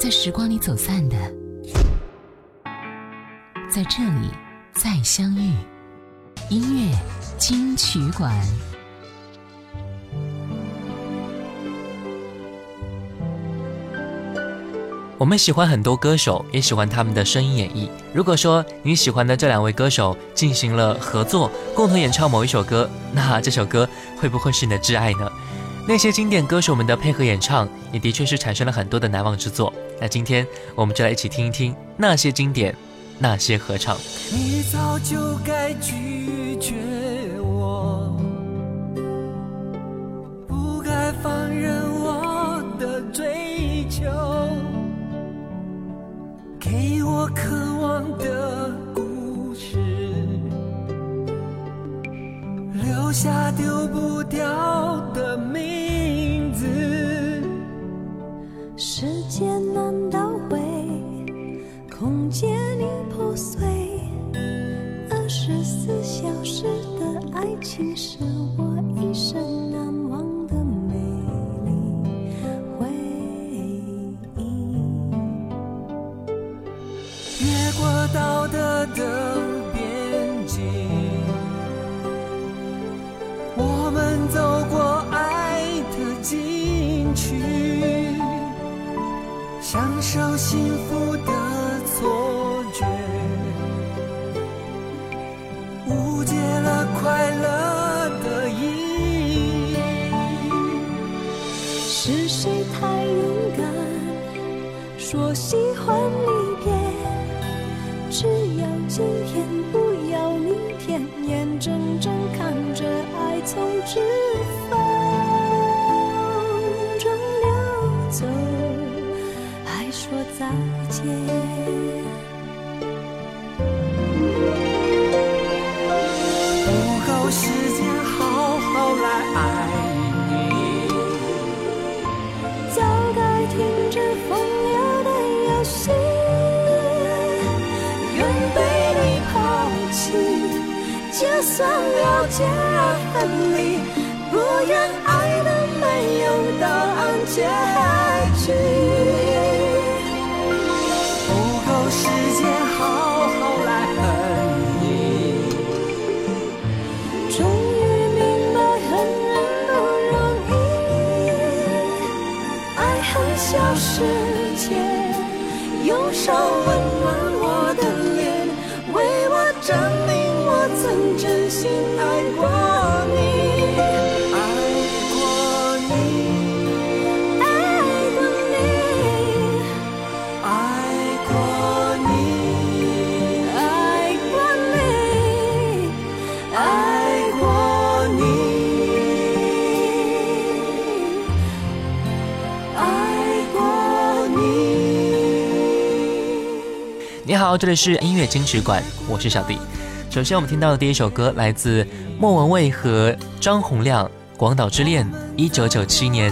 在时光里走散的，在这里再相遇。音乐金曲馆，我们喜欢很多歌手，也喜欢他们的声音演绎。如果说你喜欢的这两位歌手进行了合作，共同演唱某一首歌，那这首歌会不会是你的挚爱呢？那些经典歌手们的配合演唱，也的确是产生了很多的难忘之作。那今天我们就来一起听一听那些经典那些合唱你早就该拒绝我不该放任我的追求给我渴望的故事留下丢不掉的名字时间你，不愿爱的没有答案结局，不够时间好好来恨你。终于明白恨人不容易，爱恨消失前，用手。好，这里是音乐金曲馆，我是小弟。首先，我们听到的第一首歌来自莫文蔚和张洪量，《广岛之恋》，一九九七年。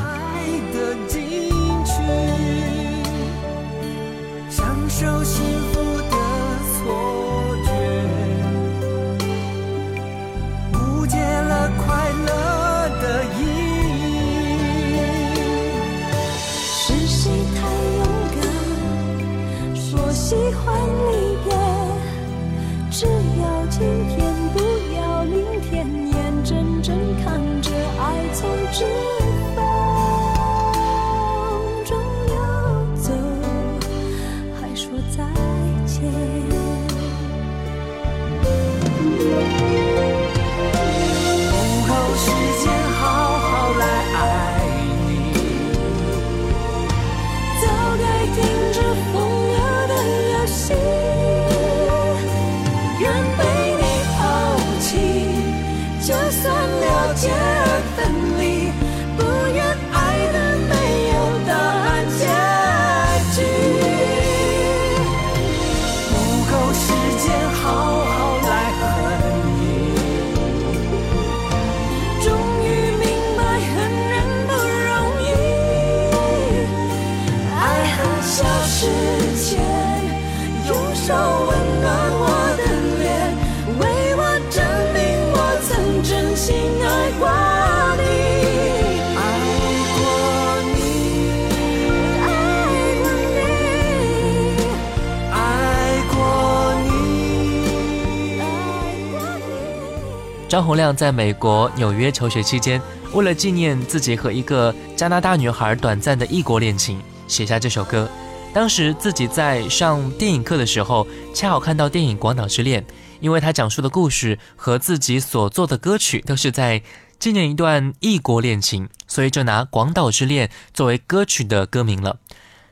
张洪量在美国纽约求学期间，为了纪念自己和一个加拿大女孩短暂的异国恋情，写下这首歌。当时自己在上电影课的时候，恰好看到电影《广岛之恋》，因为他讲述的故事和自己所做的歌曲都是在纪念一段异国恋情，所以就拿《广岛之恋》作为歌曲的歌名了。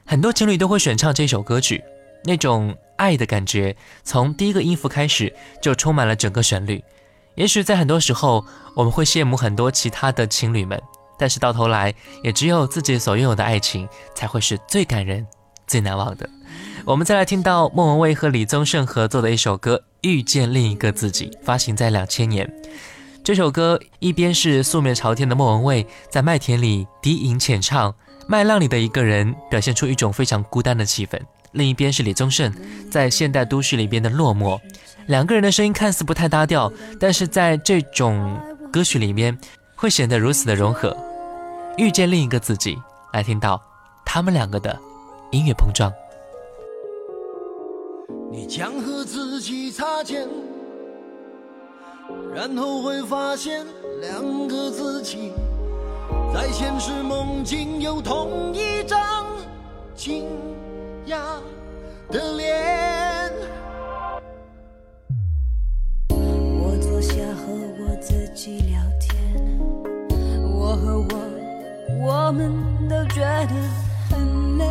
很多情侣都会选唱这首歌曲，那种爱的感觉从第一个音符开始就充满了整个旋律。也许在很多时候，我们会羡慕很多其他的情侣们，但是到头来，也只有自己所拥有的爱情才会是最感人、最难忘的。我们再来听到莫文蔚和李宗盛合作的一首歌《遇见另一个自己》，发行在两千年。这首歌一边是素面朝天的莫文蔚在麦田里低吟浅唱，麦浪里的一个人表现出一种非常孤单的气氛；另一边是李宗盛在现代都市里边的落寞。两个人的声音看似不太搭调但是在这种歌曲里面会显得如此的融合遇见另一个自己来听到他们两个的音乐碰撞你将和自己擦肩然后会发现两个自己在现实梦境有同一张惊讶的脸下和我自己聊天，我和我，我们都觉得很累。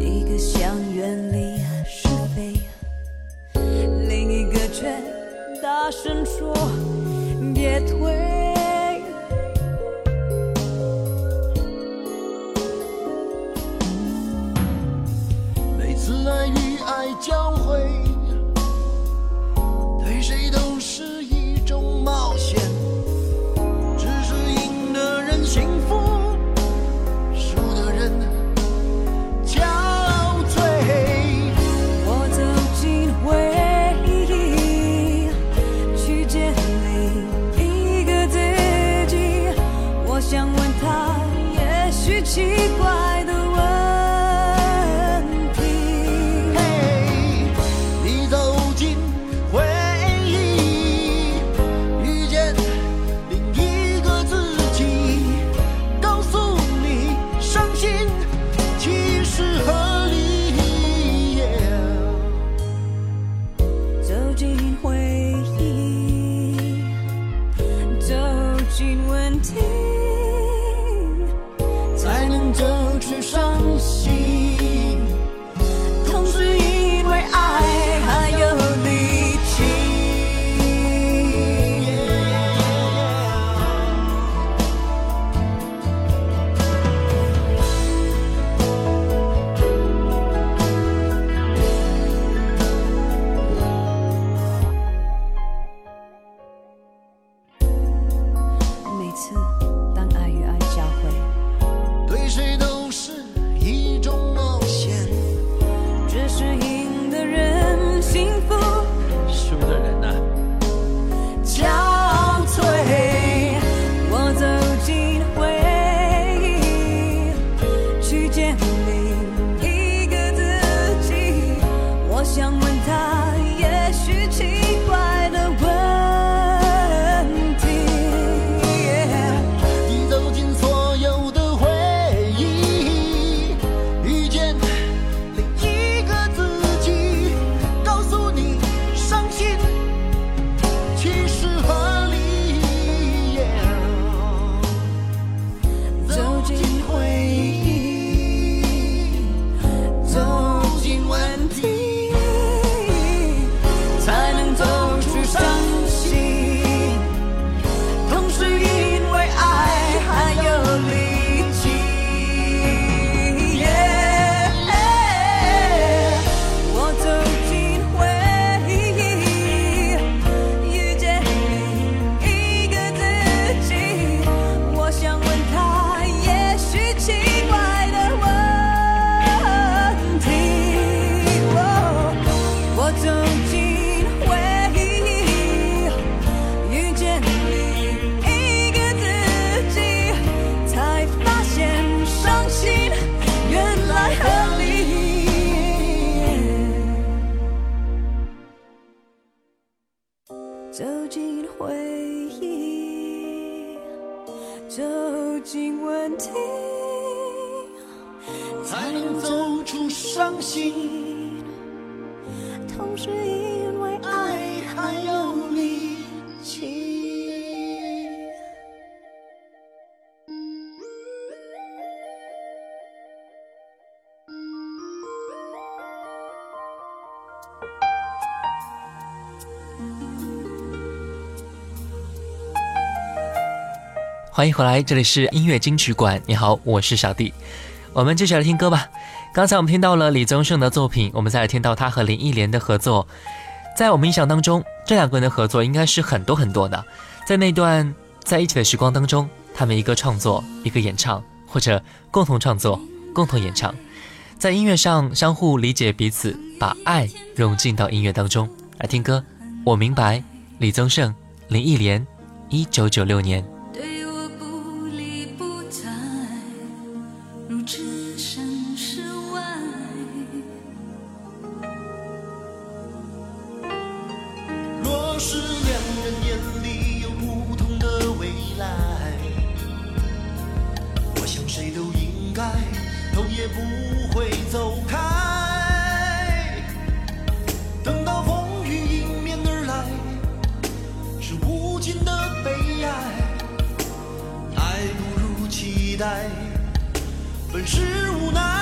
一个想远离是非，另一个却大声说别退。在江湖。欢迎回来，这里是音乐金曲馆。你好，我是小弟。我们继续来听歌吧。刚才我们听到了李宗盛的作品，我们再来听到他和林忆莲的合作。在我们印象当中，这两个人的合作应该是很多很多的。在那段在一起的时光当中，他们一个创作，一个演唱，或者共同创作、共同演唱，在音乐上相互理解彼此，把爱融进到音乐当中。来听歌，我明白。李宗盛、林忆莲，一九九六年。本是无奈。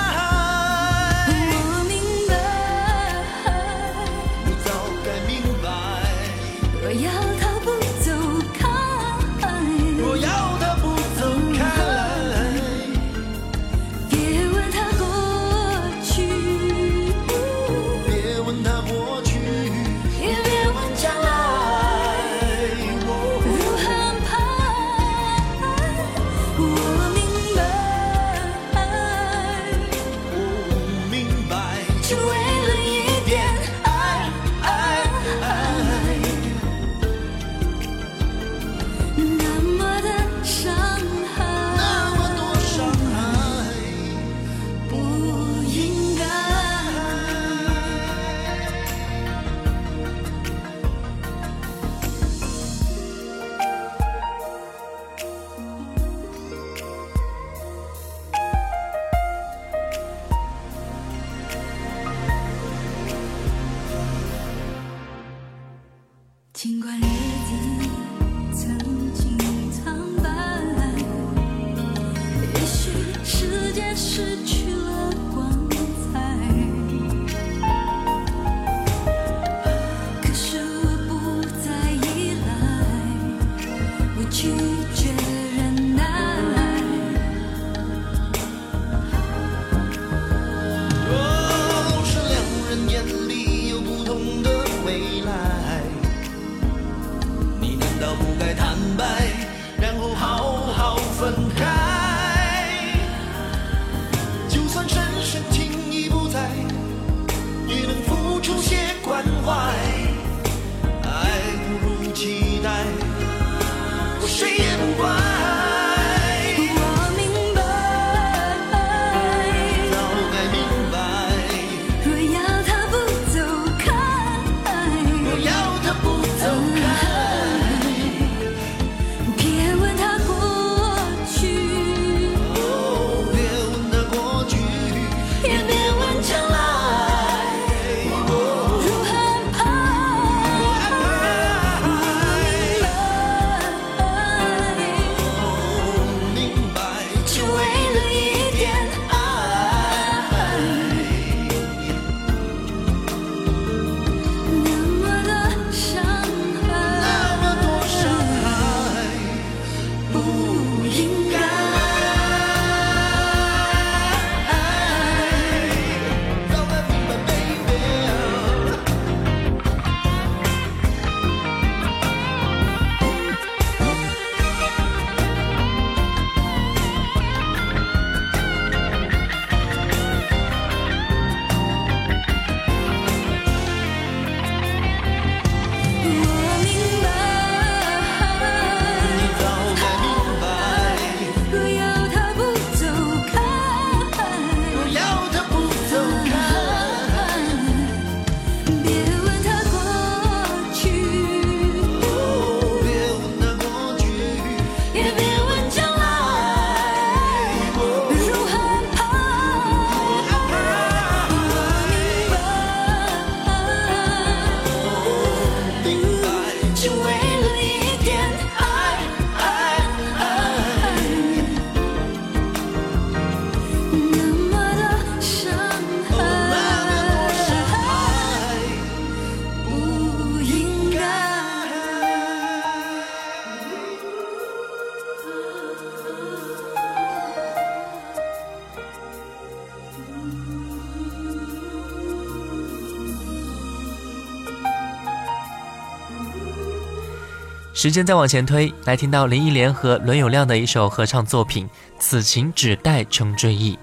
时间再往前推，来听到林忆莲和伦永亮的一首合唱作品《此情只待成追忆》。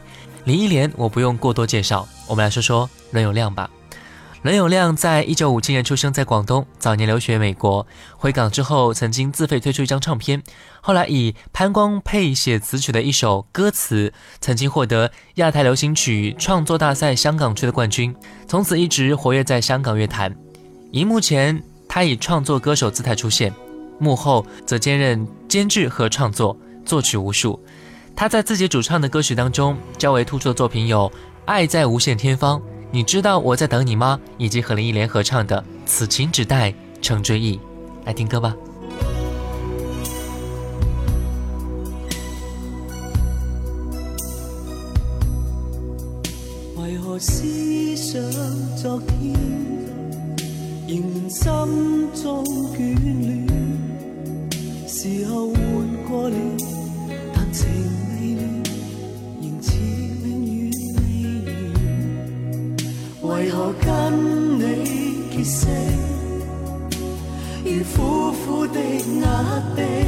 林忆莲我不用过多介绍，我们来说说伦永亮吧。伦永亮在一九五七年出生在广东，早年留学美国，回港之后曾经自费推出一张唱片，后来以潘光佩写词曲的一首歌词，曾经获得亚太流行曲创作大赛香港区的冠军，从此一直活跃在香港乐坛。荧幕前，他以创作歌手姿态出现。幕后则兼任监制和创作，作曲无数。他在自己主唱的歌曲当中较为突出的作品有《爱在无限天方》，你知道我在等你吗？以及和林忆莲合唱的《此情只待成追忆》。来听歌吧。昨天，于苦苦的压迫。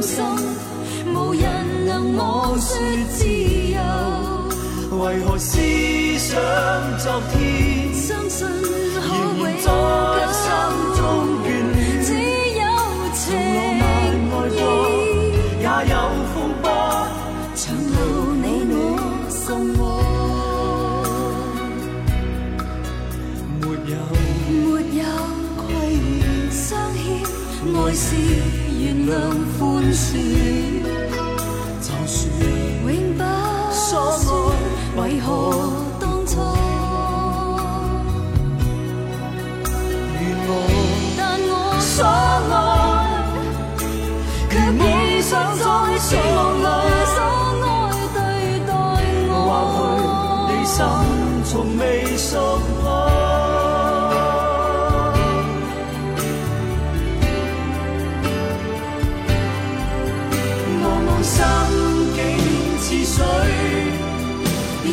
心，无人能我说自由，为何思想昨天仍然在心中眷恋？只有情，意，漫爱也有风波，长路你我心窝。没有没有亏欠，爱是原谅。欢笑。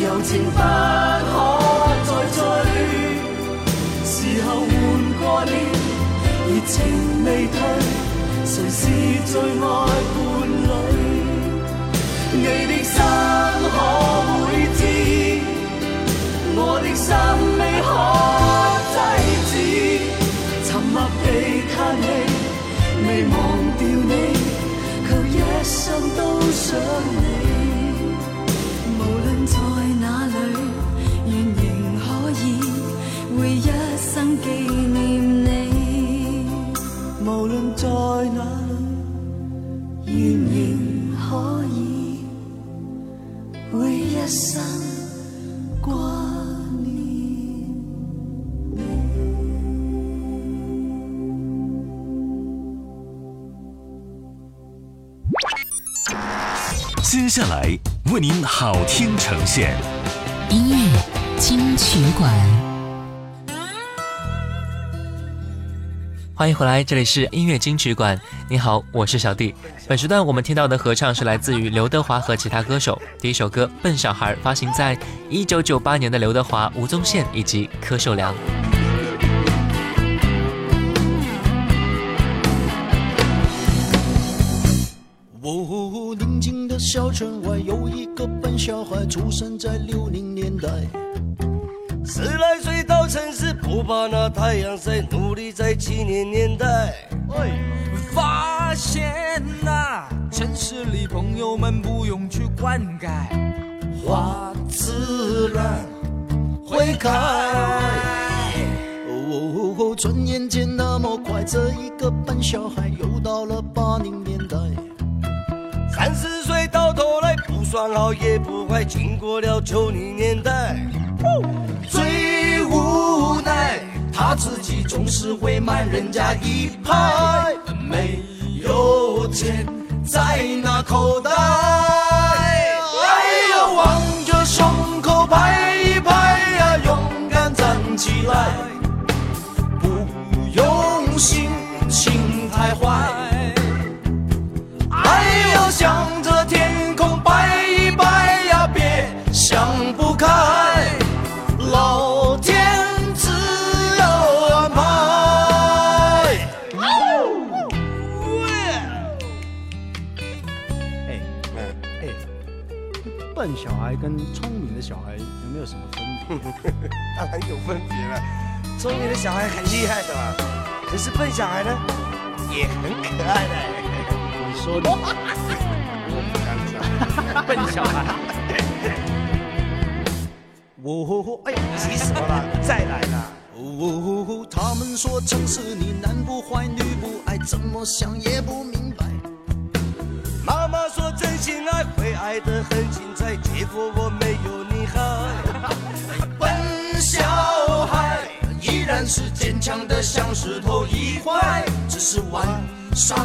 柔情不可再追，时候换过了，热情未退，谁是最爱伴侣？你的心可会知？我的心未可制止，沉默地叹气，未忘掉你，却一生都想你。在哪以一生念接下来为您好听呈现，音乐金曲馆。欢迎回来，这里是音乐金曲馆。你好，我是小弟。本时段我们听到的合唱是来自于刘德华和其他歌手。第一首歌《笨小孩》发行在1998年的刘德华、吴宗宪以及柯受良。哦，宁静的小城外有一个笨小孩，出生在六零年代。十来岁。不怕那太阳晒，努力在七年年代。发现呐，城市里朋友们不用去灌溉，花自然会开。哦，转眼间那么快，这一个半小孩又到了八零年代。三十岁到头来不算好也不坏，经过了九零年代。最无奈，他自己总是会慢人家一拍，没有钱在那口袋。哎呦，望着胸口拍一拍呀，勇敢站起来，不用心。还跟聪明的小孩有没有什么分别？当然有分别了，聪明的小孩很厉害的嘛，可是笨小孩呢，也很可爱的。你说你，我不敢唱，笨小孩。哦，哎，急什么了，再来啦！哦，他们说城市里男不坏，女不爱，怎么想也不明白。真心爱会爱得很精彩，结果我没有你好。笨小孩依然是坚强的像石头一块，只是晚上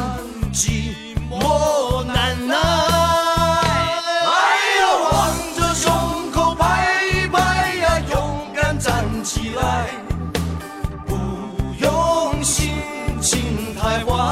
寂寞难耐。哎呦，往着胸口拍一拍呀，勇敢站起来，不用心情太坏。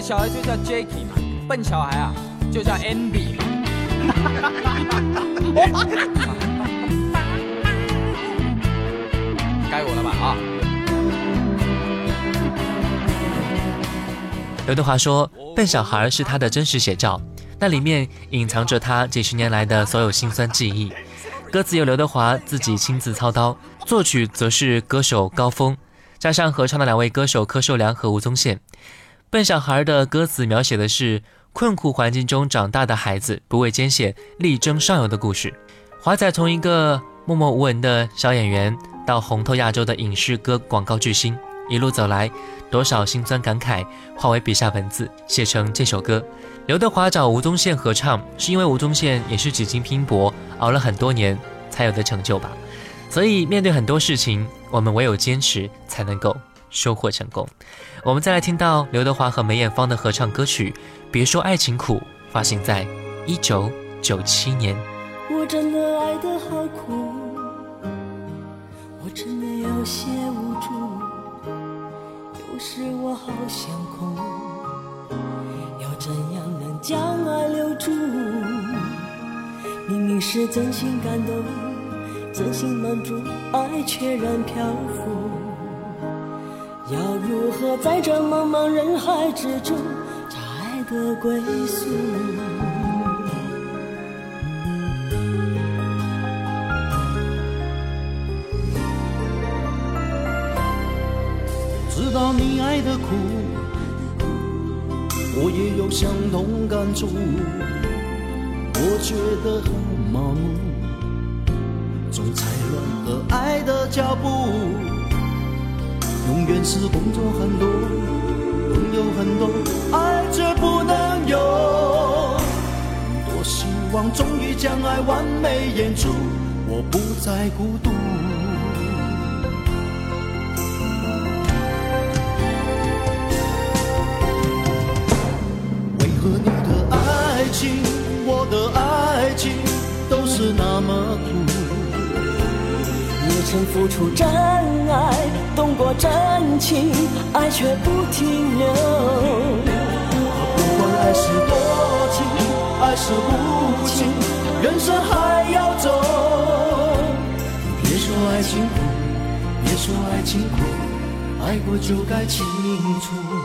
小孩就叫 Jacky 嘛，笨小孩啊就叫 Andy。该我了吧啊！刘德华说：“笨小孩是他的真实写照，那里面隐藏着他几十年来的所有辛酸记忆。歌词由刘德华自己亲自操刀，作曲则是歌手高峰，加上合唱的两位歌手柯受良和吴宗宪。”笨小孩的歌词描写的是困苦环境中长大的孩子不畏艰险，力争上游的故事。华仔从一个默默无闻的小演员到红透亚洲的影视歌广告巨星，一路走来，多少心酸感慨化为笔下文字，写成这首歌。刘德华找吴宗宪合唱，是因为吴宗宪也是几经拼搏，熬了很多年才有的成就吧。所以面对很多事情，我们唯有坚持，才能够收获成功。我们再来听到刘德华和梅艳芳的合唱歌曲《别说爱情苦》，发行在一九九七年。我真的爱得好苦，我真的有些无助，有时我好想哭，要怎样能将爱留住？明明是真心感动，真心满足，爱却然漂浮。要如何在这茫茫人海之中找爱的归宿？知道你爱的苦，我也有相同感触。我觉得麻木，总踩乱了爱的脚步。原是工作很多，朋友很多，爱却不能有。多希望终于将爱完美演出，我不再孤独。为何你的爱情，我的爱情，都是那么苦？曾付出真爱，动过真情，爱却不停留。不管爱是多情，爱是无情，人生还要走。别说爱情苦，别说爱情苦，爱过就该清楚。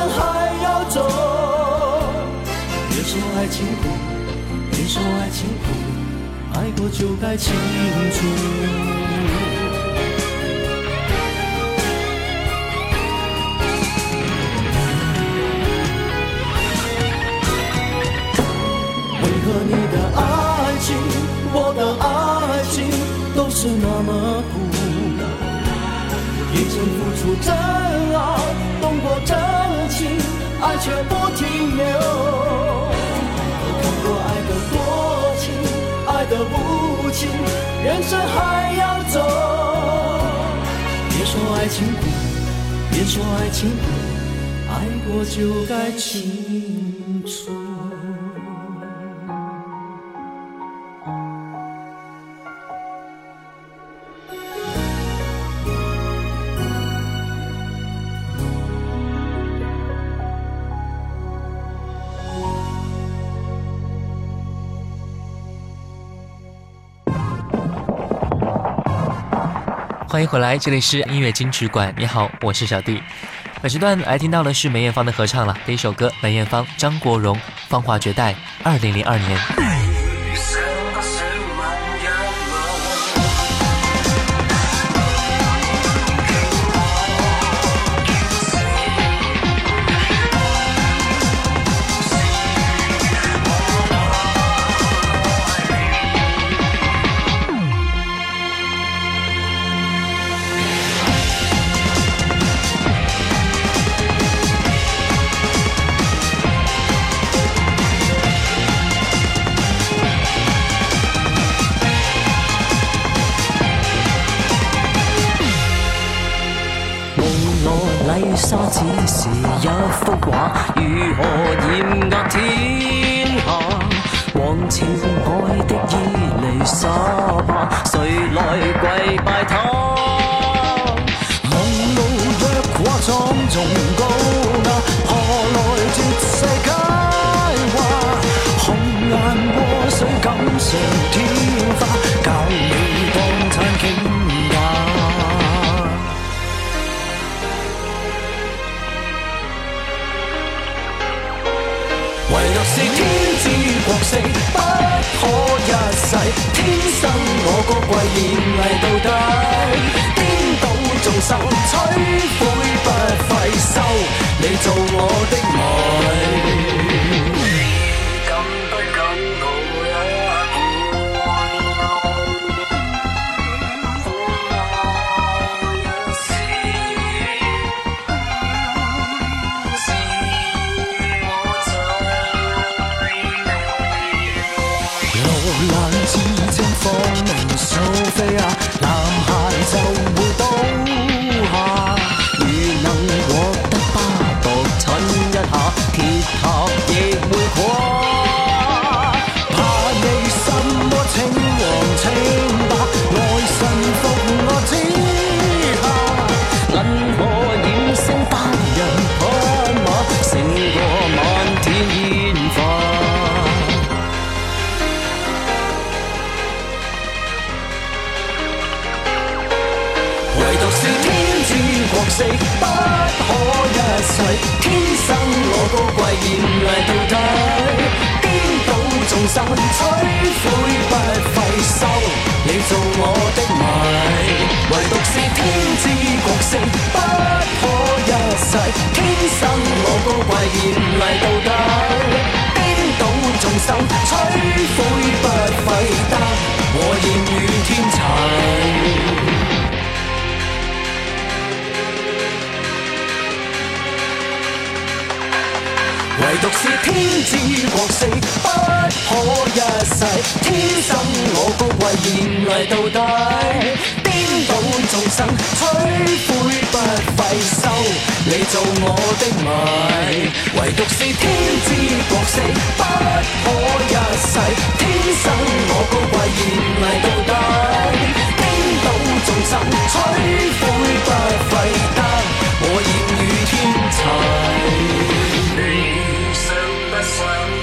还要走，别说爱情苦，别说爱情苦，爱过就该清楚。为何你的爱情，我的爱情都是那么苦？一生付出真爱，动过。真。爱却不停留。我看过爱的多情，爱的无情，人生还要走。别说爱情苦，别说爱情苦，爱过就该情。欢迎回来，这里是音乐金曲馆。你好，我是小弟。本时段来听到的是梅艳芳的合唱了，第一首歌《梅艳芳·张国荣·芳华绝代》，二零零二年。只是一幅画，如何艳压天下？往浅海的伊丽沙白，谁来跪拜？唯若是天姿国色，不可一世，天生我高贵，艳丽到底，颠倒众生，摧灰不费，收你做我的女。色不可一世，天生我高贵，艳丽到底，颠倒众生，摧毁不费。收你做我的迷，唯独是天之国色不可一世，天生我高贵，艳丽到底，颠倒众生，摧毁不费。得我艳遇天齐。唯独是天之国士，不可一世，天生我高贵，严厉到底，颠倒众生，取灰不费手，你做我的迷。唯独是天之国士，不可一世，天生我高贵，严厉到底，颠倒众生，取灰不费得，我艳遇天齐。one.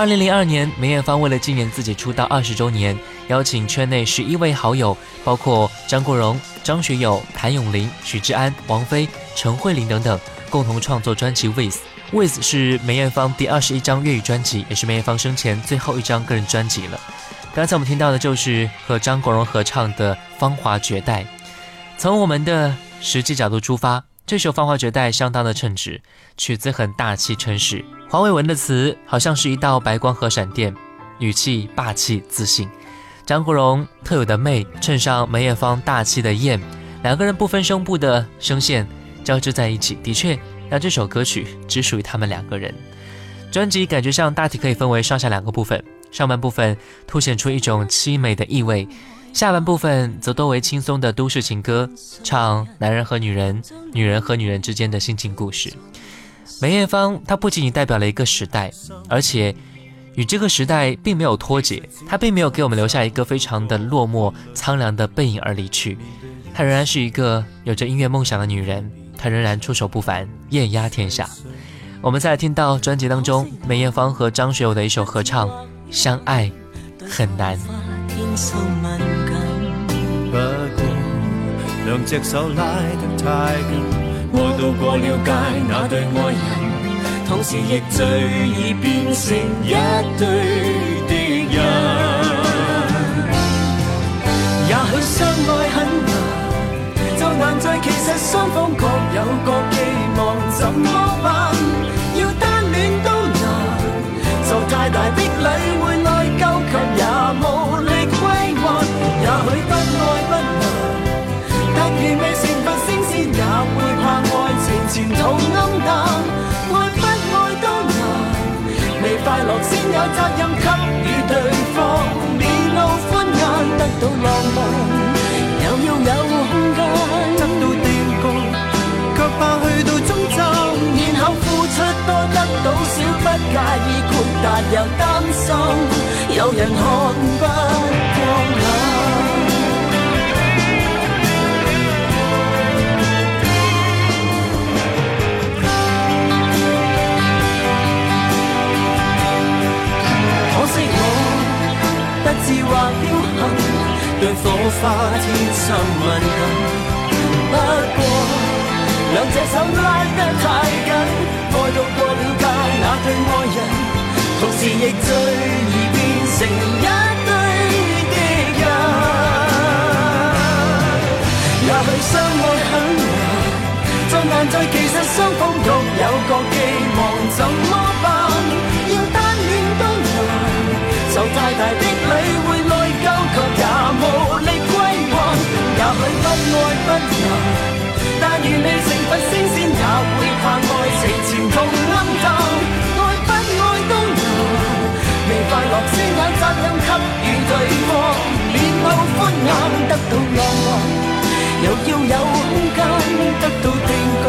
二零零二年，梅艳芳为了纪念自己出道二十周年，邀请圈内十一位好友，包括张国荣、张学友、谭咏麟、许志安、王菲、陈慧琳等等，共同创作专辑《With With》是梅艳芳第二十一张粤语专辑，也是梅艳芳生前最后一张个人专辑了。刚才我们听到的就是和张国荣合唱的《芳华绝代》。从我们的实际角度出发，这首《芳华绝代》相当的称职，曲子很大气、诚实。黄伟文的词好像是一道白光和闪电，语气霸气自信；张国荣特有的媚，衬上梅艳芳大气的艳，两个人不分胸部的声线交织在一起，的确让这首歌曲只属于他们两个人。专辑感觉上大体可以分为上下两个部分，上半部分凸显出一种凄美的意味，下半部分则多为轻松的都市情歌，唱男人和女人、女人和女人之间的心情故事。梅艳芳，她不仅仅代表了一个时代，而且与这个时代并没有脱节。她并没有给我们留下一个非常的落寞、苍凉的背影而离去，她仍然是一个有着音乐梦想的女人，她仍然出手不凡，艳压天下。我们再来听到专辑当中梅艳芳和张学友的一首合唱《相爱很难》。我渡过了界，那对爱人，同时亦最易变成一对的人。也许相爱很难，就难在其实双方各有各寄望，怎么？少不介意豁达，又担心有人看不惯。可惜我不智或飘忽，对火花天生敏感。不过，两只手拉得太紧，爱到过了界。那对爱人，同时亦最易变成一对敌人。也许相爱很难，再难再其实双方各有各寄望，怎么？欢欣，得到浪漫，又要有空间得到定局，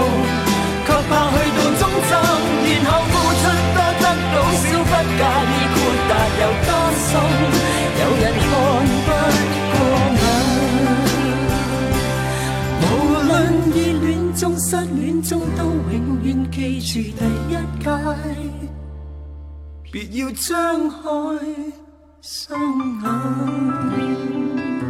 却怕去到终站，然后付出多得到少，不介意豁达又担心，有人看不过眼。无论热恋中、失恋中，都永远记住第一戒，别要张开。双眼。